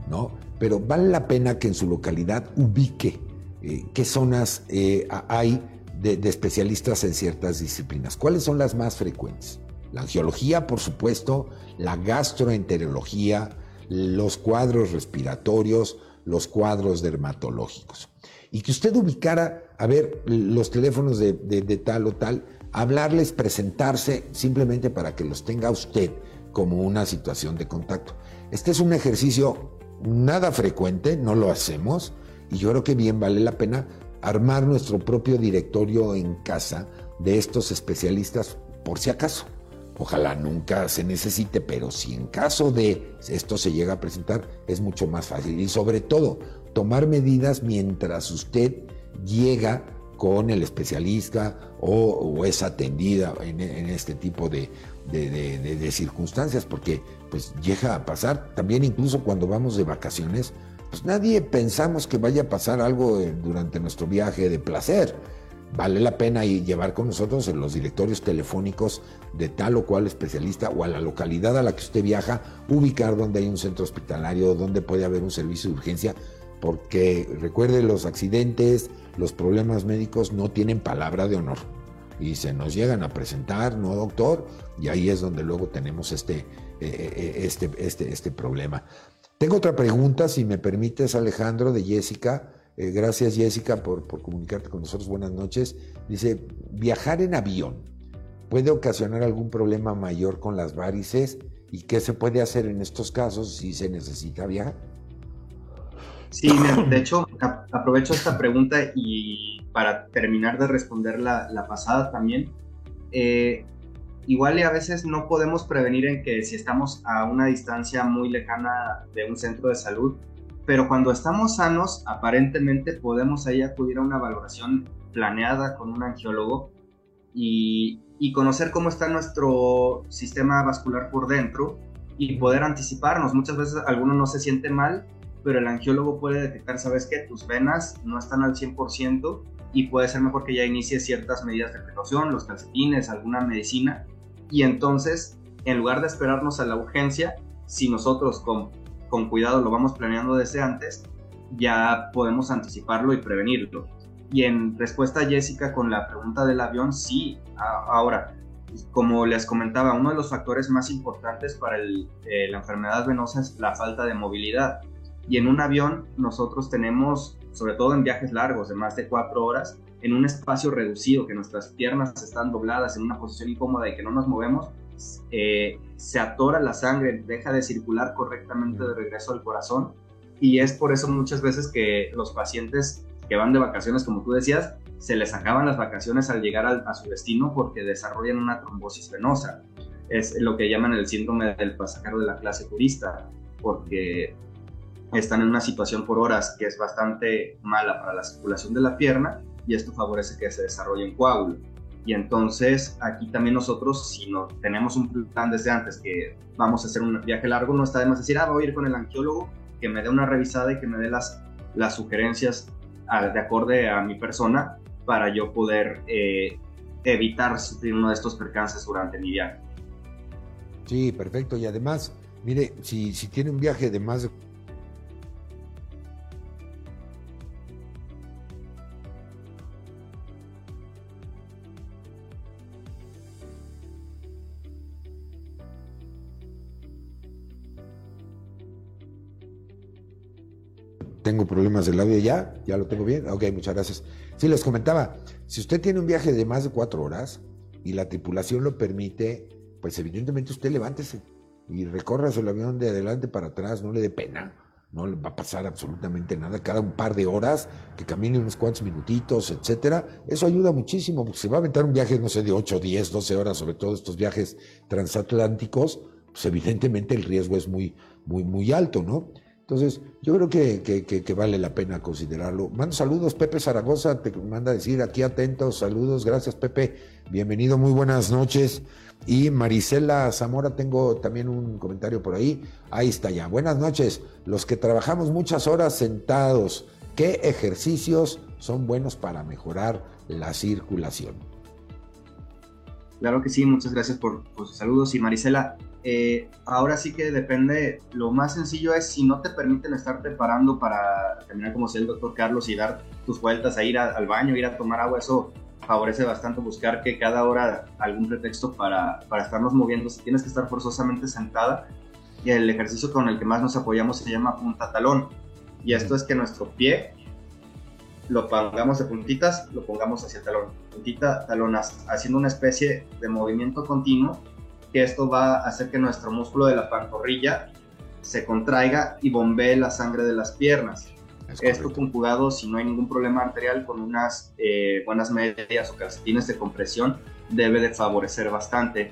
¿no? Pero vale la pena que en su localidad ubique eh, qué zonas eh, hay de, especialistas en ciertas disciplinas. ¿Cuáles son las más frecuentes? La angiología, por supuesto, la gastroenterología, los cuadros respiratorios, los cuadros dermatológicos. Y que usted ubicara, a ver, los teléfonos de, de tal o tal, hablarles, presentarse, simplemente para que los tenga usted como una situación de contacto. Este es un ejercicio nada frecuente, no lo hacemos, y yo creo que bien vale la pena armar nuestro propio directorio en casa de estos especialistas por si acaso. Ojalá nunca se necesite, pero si en caso de esto se llega a presentar, es mucho más fácil. Y sobre todo, tomar medidas mientras usted llega con el especialista o, es atendida en, este tipo de, circunstancias, porque pues llega a pasar también incluso cuando vamos de vacaciones, pues nadie pensamos que vaya a pasar algo eh, durante nuestro viaje de placer. Vale la pena llevar con nosotros en los directorios telefónicos de tal o cual especialista o a la localidad a la que usted viaja, ubicar donde hay un centro hospitalario, donde puede haber un servicio de urgencia, porque recuerde, los accidentes, los problemas médicos no tienen palabra de honor y se nos llegan a presentar, ¿no, doctor? Y ahí es donde luego tenemos este, eh, eh, este, este, este problema. Tengo otra pregunta, si me permites, Alejandro, de Jessica. Eh, gracias, Jessica, por, por comunicarte con nosotros. Buenas noches. Dice, ¿viajar en avión puede ocasionar algún problema mayor con las varices? ¿Y qué se puede hacer en estos casos si se necesita viajar?
Sí, de hecho, aprovecho esta pregunta y para terminar de responder la, la pasada también, eh, igual y a veces no podemos prevenir en que si estamos a una distancia muy lejana de un centro de salud, pero cuando estamos sanos, aparentemente podemos ahí acudir a una valoración planeada con un angiólogo y, y conocer cómo está nuestro sistema vascular por dentro y poder anticiparnos. Muchas veces alguno no se siente mal pero el angiólogo puede detectar, ¿sabes qué? Tus venas no están al 100% y puede ser mejor que ya inicie ciertas medidas de precaución, los calcetines, alguna medicina. Y entonces, en lugar de esperarnos a la urgencia, si nosotros con, con cuidado lo vamos planeando desde antes, ya podemos anticiparlo y prevenirlo. Y en respuesta a Jessica con la pregunta del avión, sí, ahora, como les comentaba, uno de los factores más importantes para eh, la enfermedad venosa es la falta de movilidad. Y en un avión nosotros tenemos, sobre todo en viajes largos de más de cuatro horas, en un espacio reducido, que nuestras piernas están dobladas en una posición incómoda y que no nos movemos, eh, se atora la sangre, deja de circular correctamente de regreso al corazón. Y es por eso muchas veces que los pacientes que van de vacaciones, como tú decías, se les acaban las vacaciones al llegar a su destino porque desarrollan una trombosis venosa. Es lo que llaman el síndrome del pasajero de la clase turista, porque están en una situación por horas que es bastante mala para la circulación de la pierna y esto favorece que se desarrolle un coágulo. Y entonces aquí también nosotros, si no tenemos un plan desde antes que vamos a hacer un viaje largo, no está de más decir, ah, voy a ir con el angiólogo, que me dé una revisada y que me dé las, las sugerencias de acorde a mi persona para yo poder eh, evitar sufrir uno de estos percances durante mi viaje.
Sí, perfecto. Y además, mire, si, si tiene un viaje de más de tengo problemas del audio ya, ya lo tengo bien. Ok, muchas gracias. Sí, les comentaba, si usted tiene un viaje de más de cuatro horas y la tripulación lo permite, pues evidentemente usted levántese y recorra el avión de adelante para atrás, no le dé pena, no le va a pasar absolutamente nada. Cada un par de horas que camine unos cuantos minutitos, etcétera, eso ayuda muchísimo, porque se va a aventar un viaje, no sé, de 8, 10, 12 horas, sobre todo estos viajes transatlánticos, pues evidentemente el riesgo es muy, muy, muy alto, ¿no? Entonces, yo creo que, vale la pena considerarlo. Mando saludos, Pepe Zaragoza, te manda decir aquí atentos, saludos, gracias Pepe, bienvenido, muy buenas noches. Y Marisela Zamora, tengo también un comentario por ahí, ahí está ya. Buenas noches, los que trabajamos muchas horas sentados, ¿qué ejercicios son buenos para mejorar la circulación?
Claro que sí, muchas gracias por, por sus saludos. Y Marisela, eh, ahora sí que depende, lo más sencillo es si no te permiten estar preparando para terminar como sea el doctor Carlos y dar tus vueltas a ir al baño, ir a tomar agua, eso favorece bastante buscar que cada hora algún pretexto para, para estarnos moviendo, si tienes que estar forzosamente sentada, y el ejercicio con el que más nos apoyamos se llama punta talón, y esto es que nuestro pie lo pongamos de puntitas, lo pongamos hacia el talón, puntita, talón, haciendo una especie de movimiento continuo que esto va a hacer que nuestro músculo de la pantorrilla se contraiga y bombee la sangre de las piernas. esto conjugado, si no hay ningún problema arterial, con unas eh, buenas medias o calcetines de compresión, debe de favorecer bastante.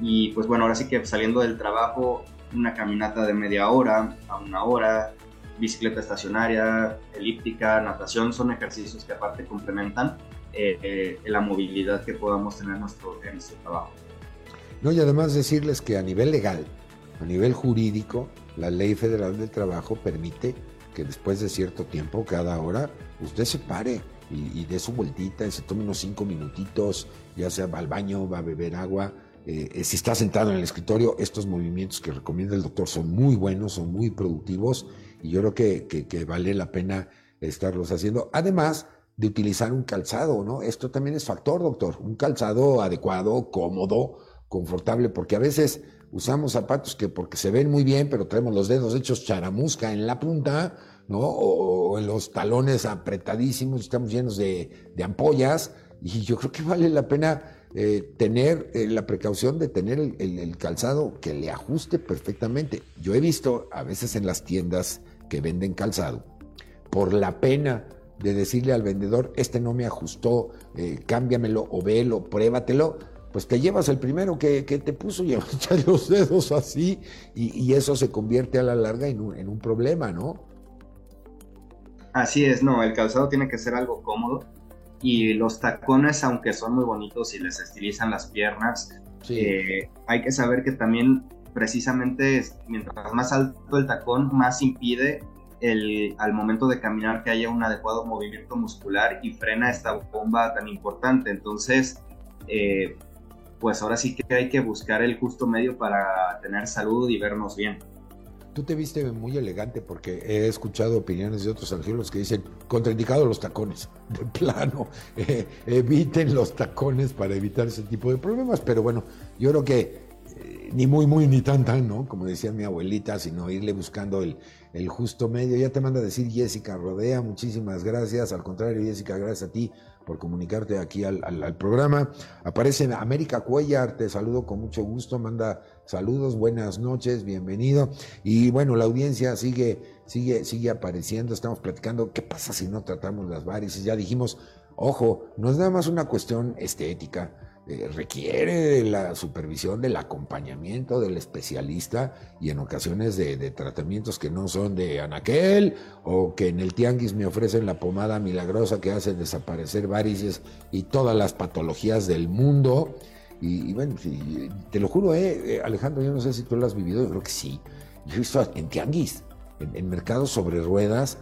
Y pues bueno, ahora sí que saliendo del trabajo, una caminata de media hora a una hora, bicicleta estacionaria, elíptica, natación, son ejercicios que aparte complementan eh, eh, la movilidad que podamos tener nuestro, en nuestro trabajo.
No, y además decirles que a nivel legal, a nivel jurídico, la ley federal del trabajo permite que después de cierto tiempo, cada hora, usted se pare y, dé su vueltita y se tome unos cinco minutitos, ya sea va al baño, va a beber agua. Eh, eh, si está sentado en el escritorio, estos movimientos que recomienda el doctor son muy buenos, son muy productivos y yo creo que, que, vale la pena estarlos haciendo. Además de utilizar un calzado, ¿no? Esto también es factor, doctor. Un calzado adecuado, cómodo, confortable, porque a veces usamos zapatos que porque se ven muy bien, pero traemos los dedos hechos charamusca en la punta, ¿no? O, en los talones apretadísimos, estamos llenos de, ampollas, y yo creo que vale la pena eh, tener eh, la precaución de tener el, calzado que le ajuste perfectamente. Yo he visto a veces en las tiendas que venden calzado, por la pena de decirle al vendedor, este no me ajustó, eh, cámbiamelo o velo, pruébatelo, pues te llevas el primero que, te puso y echas los dedos así y, eso se convierte a la larga en un, en un problema, ¿no?
Así es, no, el calzado tiene que ser algo cómodo y los tacones, aunque son muy bonitos y les estilizan las piernas, eh, hay que saber que también precisamente mientras más alto el tacón, más impide el, al momento de caminar que haya un adecuado movimiento muscular y frena esta bomba tan importante. Entonces, eh, pues ahora sí que hay que buscar el justo medio para tener salud y vernos bien.
Tú te viste muy elegante porque he escuchado opiniones de otros arqueólogos que dicen contraindicado los tacones, de plano, eh, eviten los tacones para evitar ese tipo de problemas, pero bueno, yo creo que eh, ni muy, muy, ni tan, tan, ¿no? Como decía mi abuelita, sino irle buscando el, el justo medio. Ya te manda a decir Jessica Rodea, muchísimas gracias, al contrario Jessica, gracias a ti por comunicarte aquí al, programa. Aparece América Cuellar, te saludo con mucho gusto, manda saludos, buenas noches, bienvenido. Y bueno, la audiencia sigue, sigue, sigue apareciendo, estamos platicando, ¿qué pasa si no tratamos las varices? Ya dijimos, ojo, no es nada más una cuestión estética eh, requiere la supervisión, del acompañamiento del especialista y en ocasiones de, tratamientos que no son de anaquel o que en el tianguis me ofrecen la pomada milagrosa que hace desaparecer varices y todas las patologías del mundo. Y, bueno, te lo juro, eh, eh, Alejandro, yo no sé si tú lo has vivido, yo creo que sí. Yo he visto en tianguis, en, en mercados sobre ruedas,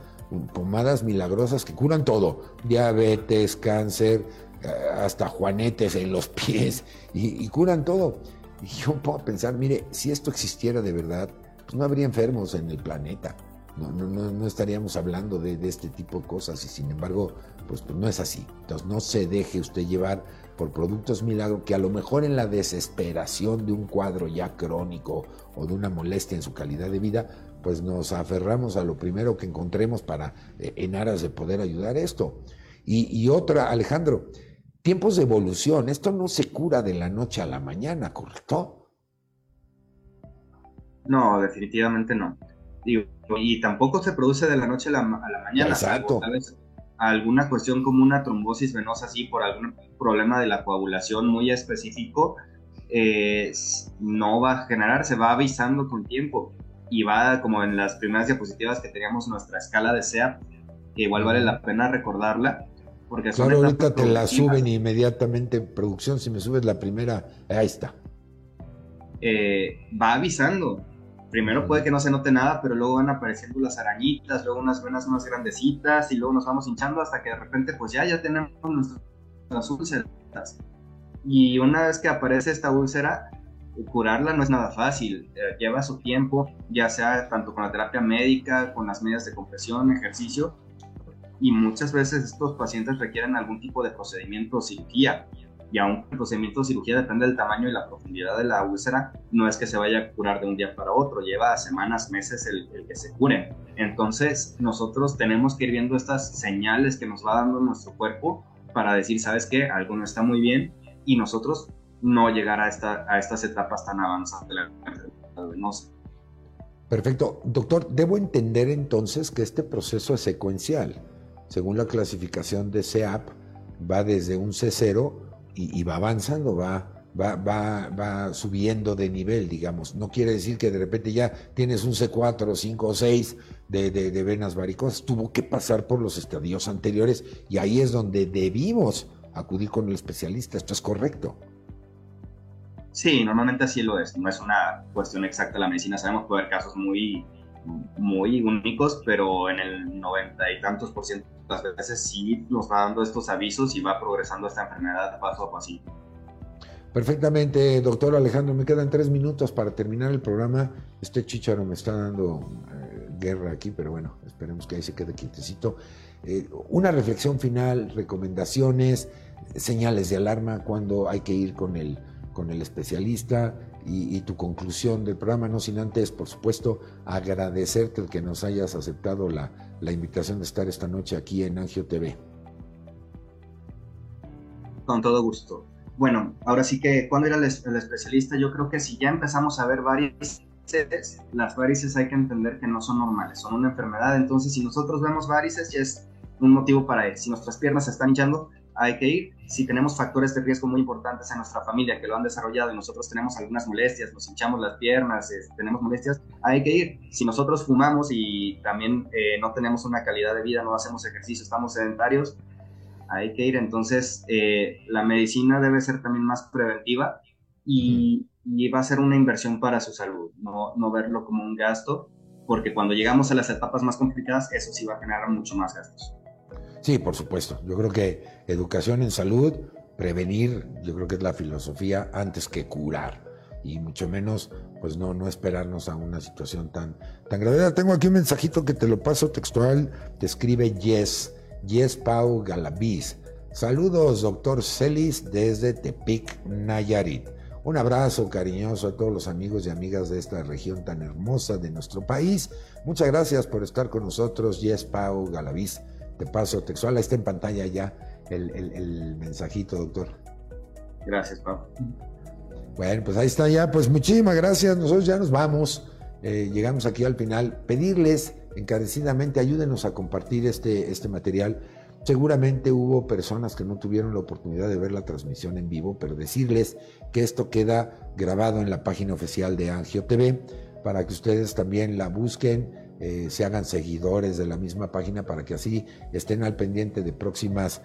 pomadas milagrosas que curan todo, diabetes, cáncer, hasta juanetes en los pies y, curan todo. Y yo puedo pensar, mire, si esto existiera de verdad, pues no habría enfermos en el planeta. No, no, no, estaríamos hablando de, este tipo de cosas y sin embargo, pues, pues, no es así. Entonces no se deje usted llevar por productos milagro que a lo mejor en la desesperación de un cuadro ya crónico o de una molestia en su calidad de vida, pues nos aferramos a lo primero que encontremos para eh, en aras de poder ayudar esto. Y, y otra, Alejandro, tiempos de evolución. Esto no se cura de la noche a la mañana, ¿correcto?
No, definitivamente no. y tampoco se produce de la noche a la, mañana.
Exacto.
alguna cuestión como una trombosis venosa, así por algún problema de la coagulación muy específico, eh, no va a generar, se va avisando con tiempo. Y va como en las primeras diapositivas que teníamos nuestra escala de SEA, que igual vale la pena recordarla
porque claro, ahorita te la suben inmediatamente en producción. Si me subes la primera, ahí está.
Eh, va avisando. Primero puede que no se note nada, pero luego van apareciendo las arañitas, luego unas venas más grandecitas y luego nos vamos hinchando hasta que de repente pues ya, ya tenemos nuestras úlceras. Y una vez que aparece esta úlcera, curarla no es nada fácil, eh, lleva su tiempo, ya sea tanto con la terapia médica, con las medidas de compresión, ejercicio, y muchas veces estos pacientes requieren algún tipo de procedimiento o cirugía. Y aún el procedimiento de cirugía depende del tamaño y la profundidad de la úlcera, no es que se vaya a curar de un día para otro, lleva semanas, meses el, que se cure. Entonces nosotros tenemos que ir viendo estas señales que nos va dando nuestro cuerpo para decir, ¿sabes qué? Algo no está muy bien y nosotros no llegar a, esta, a estas etapas tan avanzadas de la enfermedad venosa.
Perfecto. Doctor, debo entender entonces que este proceso es secuencial según la clasificación de CEAP, va desde un C0 y, va avanzando, va, va, va, va, subiendo de nivel, digamos. No quiere decir que de repente ya tienes un C4, 5 o 6 de, de, venas varicosas. Tuvo que pasar por los estadios anteriores y ahí es donde debimos acudir con el especialista. ¿Esto es correcto?
Sí, normalmente así lo es. No es una cuestión exacta la medicina. Sabemos que haber casos muy muy únicos, pero en el noventa y tantos por ciento de las veces sí nos va dando estos avisos y va progresando esta enfermedad paso a paso.
Perfectamente, doctor Alejandro, me quedan tres minutos para terminar el programa. Este chicharo me está dando eh, guerra aquí, pero bueno, esperemos que ahí se quede quietecito. Eh, una reflexión final, recomendaciones, señales de alarma cuando hay que ir con el, con el especialista y, tu conclusión del programa, no sin antes, por supuesto, agradecerte el que nos hayas aceptado la, la invitación de estar esta noche aquí en Angio TV.
Con todo gusto. Bueno, ahora sí que cuando era el, especialista, yo creo que si ya empezamos a ver varices, las varices hay que entender que no son normales, son una enfermedad. Entonces, si nosotros vemos varices, ya es un motivo para ir. Si nuestras piernas se están hinchando, hay que ir. Si tenemos factores de riesgo muy importantes en nuestra familia que lo han desarrollado y nosotros tenemos algunas molestias, nos hinchamos las piernas, tenemos molestias, hay que ir. Si nosotros fumamos y también eh, no tenemos una calidad de vida, no hacemos ejercicio, estamos sedentarios, hay que ir. Entonces, eh, la medicina debe ser también más preventiva y, va a ser una inversión para su salud, no, no verlo como un gasto, porque cuando llegamos a las etapas más complicadas, eso sí va a generar mucho más gastos.
Sí, por supuesto. Yo creo que educación en salud, prevenir, yo creo que es la filosofía antes que curar. Y mucho menos, pues no, no esperarnos a una situación tan, tan grave. Tengo aquí un mensajito que te lo paso textual. Te escribe Yes, Yes Pau Galaviz. Saludos, doctor Celis, desde Tepic, Nayarit. Un abrazo cariñoso a todos los amigos y amigas de esta región tan hermosa de nuestro país. Muchas gracias por estar con nosotros, Yes Pau Galaviz de paso textual. Ahí está en pantalla ya el, mensajito, doctor.
Gracias, Pablo.
Bueno, pues ahí está ya. Pues muchísimas gracias. Nosotros ya nos vamos. Eh, llegamos aquí al final. Pedirles encarecidamente, ayúdenos a compartir este, este material. Seguramente hubo personas que no tuvieron la oportunidad de ver la transmisión en vivo, pero decirles que esto queda grabado en la página oficial de Angio TV para que ustedes también la busquen eh, se hagan seguidores de la misma página para que así estén al pendiente de próximas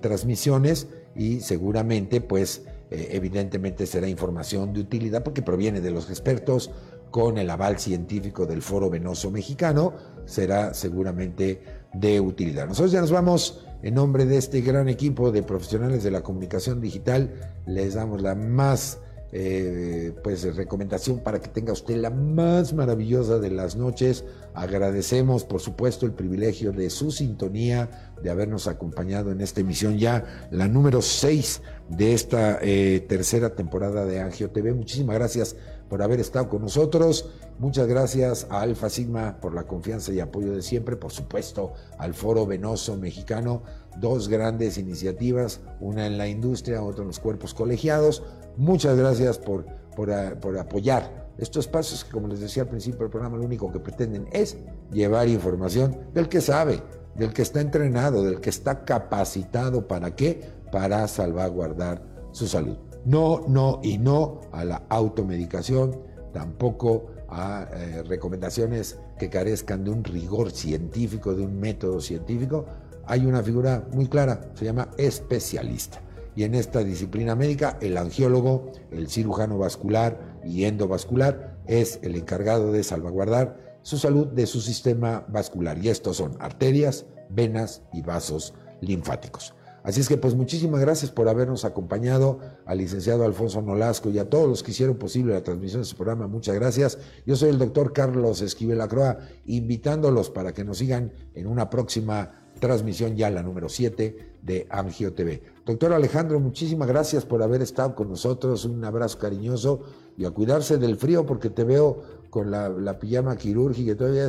transmisiones y seguramente pues eh, evidentemente será información de utilidad porque proviene de los expertos con el aval científico del Foro Venoso Mexicano, será seguramente de utilidad. Nosotros ya nos vamos en nombre de este gran equipo de profesionales de la comunicación digital, les damos la más eh, pues recomendación para que tenga usted la más maravillosa de las noches. Agradecemos, por supuesto, el privilegio de su sintonía, de habernos acompañado en esta emisión ya, la número 6 de esta eh, tercera temporada de Angio TV. Muchísimas gracias por haber estado con nosotros. Muchas gracias a Alfa Sigma por la confianza y apoyo de siempre. Por supuesto, al Foro Venoso Mexicano. Dos grandes iniciativas, una en la industria, otra en los cuerpos colegiados. Muchas gracias por, por, por apoyar estos pasos que, como les decía al principio del programa, lo único que pretenden es llevar información del que sabe, del que está entrenado, del que está capacitado. ¿Para qué? Para salvaguardar su salud. No, no y no a la automedicación, tampoco a eh, recomendaciones que carezcan de un rigor científico, de un método científico. Hay una figura muy clara, se llama especialista. Y en esta disciplina médica, el angiólogo, el cirujano vascular y endovascular es el encargado de salvaguardar su salud de su sistema vascular. Y estos son arterias, venas y vasos linfáticos. Así es que pues muchísimas gracias por habernos acompañado al licenciado Alfonso Nolasco y a todos los que hicieron posible la transmisión de este programa. Muchas gracias. Yo soy el doctor Carlos Esquivel Acroa, invitándolos para que nos sigan en una próxima transmisión ya la número 7 de Angio TV. Doctor Alejandro, muchísimas gracias por haber estado con nosotros. Un abrazo cariñoso y a cuidarse del frío porque te veo con la, pijama quirúrgica todavía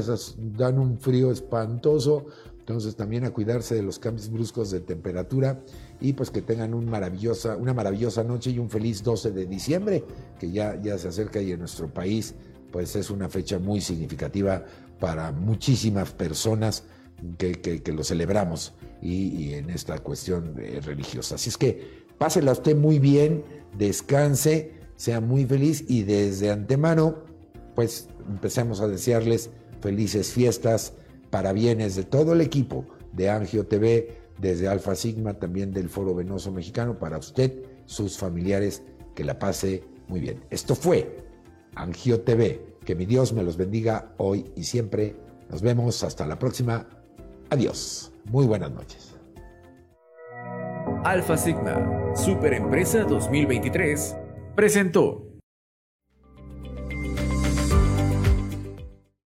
dan un frío espantoso. Entonces también a cuidarse de los cambios bruscos de temperatura y pues que tengan un maravillosa, una maravillosa noche y un feliz 12 de diciembre, que ya, ya se acerca y en nuestro país pues es una fecha muy significativa para muchísimas personas que, lo celebramos y, en esta cuestión religiosa. Así es que pásela usted muy bien, descanse, sea muy feliz y desde antemano pues empecemos a desearles felices fiestas para bienes de todo el equipo de Angio TV, desde Alfa Sigma, también del Foro Venoso Mexicano, para usted, sus familiares, que la pase muy bien. Esto fue Angio TV. Que mi Dios me los bendiga hoy y siempre. Nos vemos hasta la próxima. Adiós. Muy buenas noches.
Alfa Sigma, Superempresa 2023, presentó.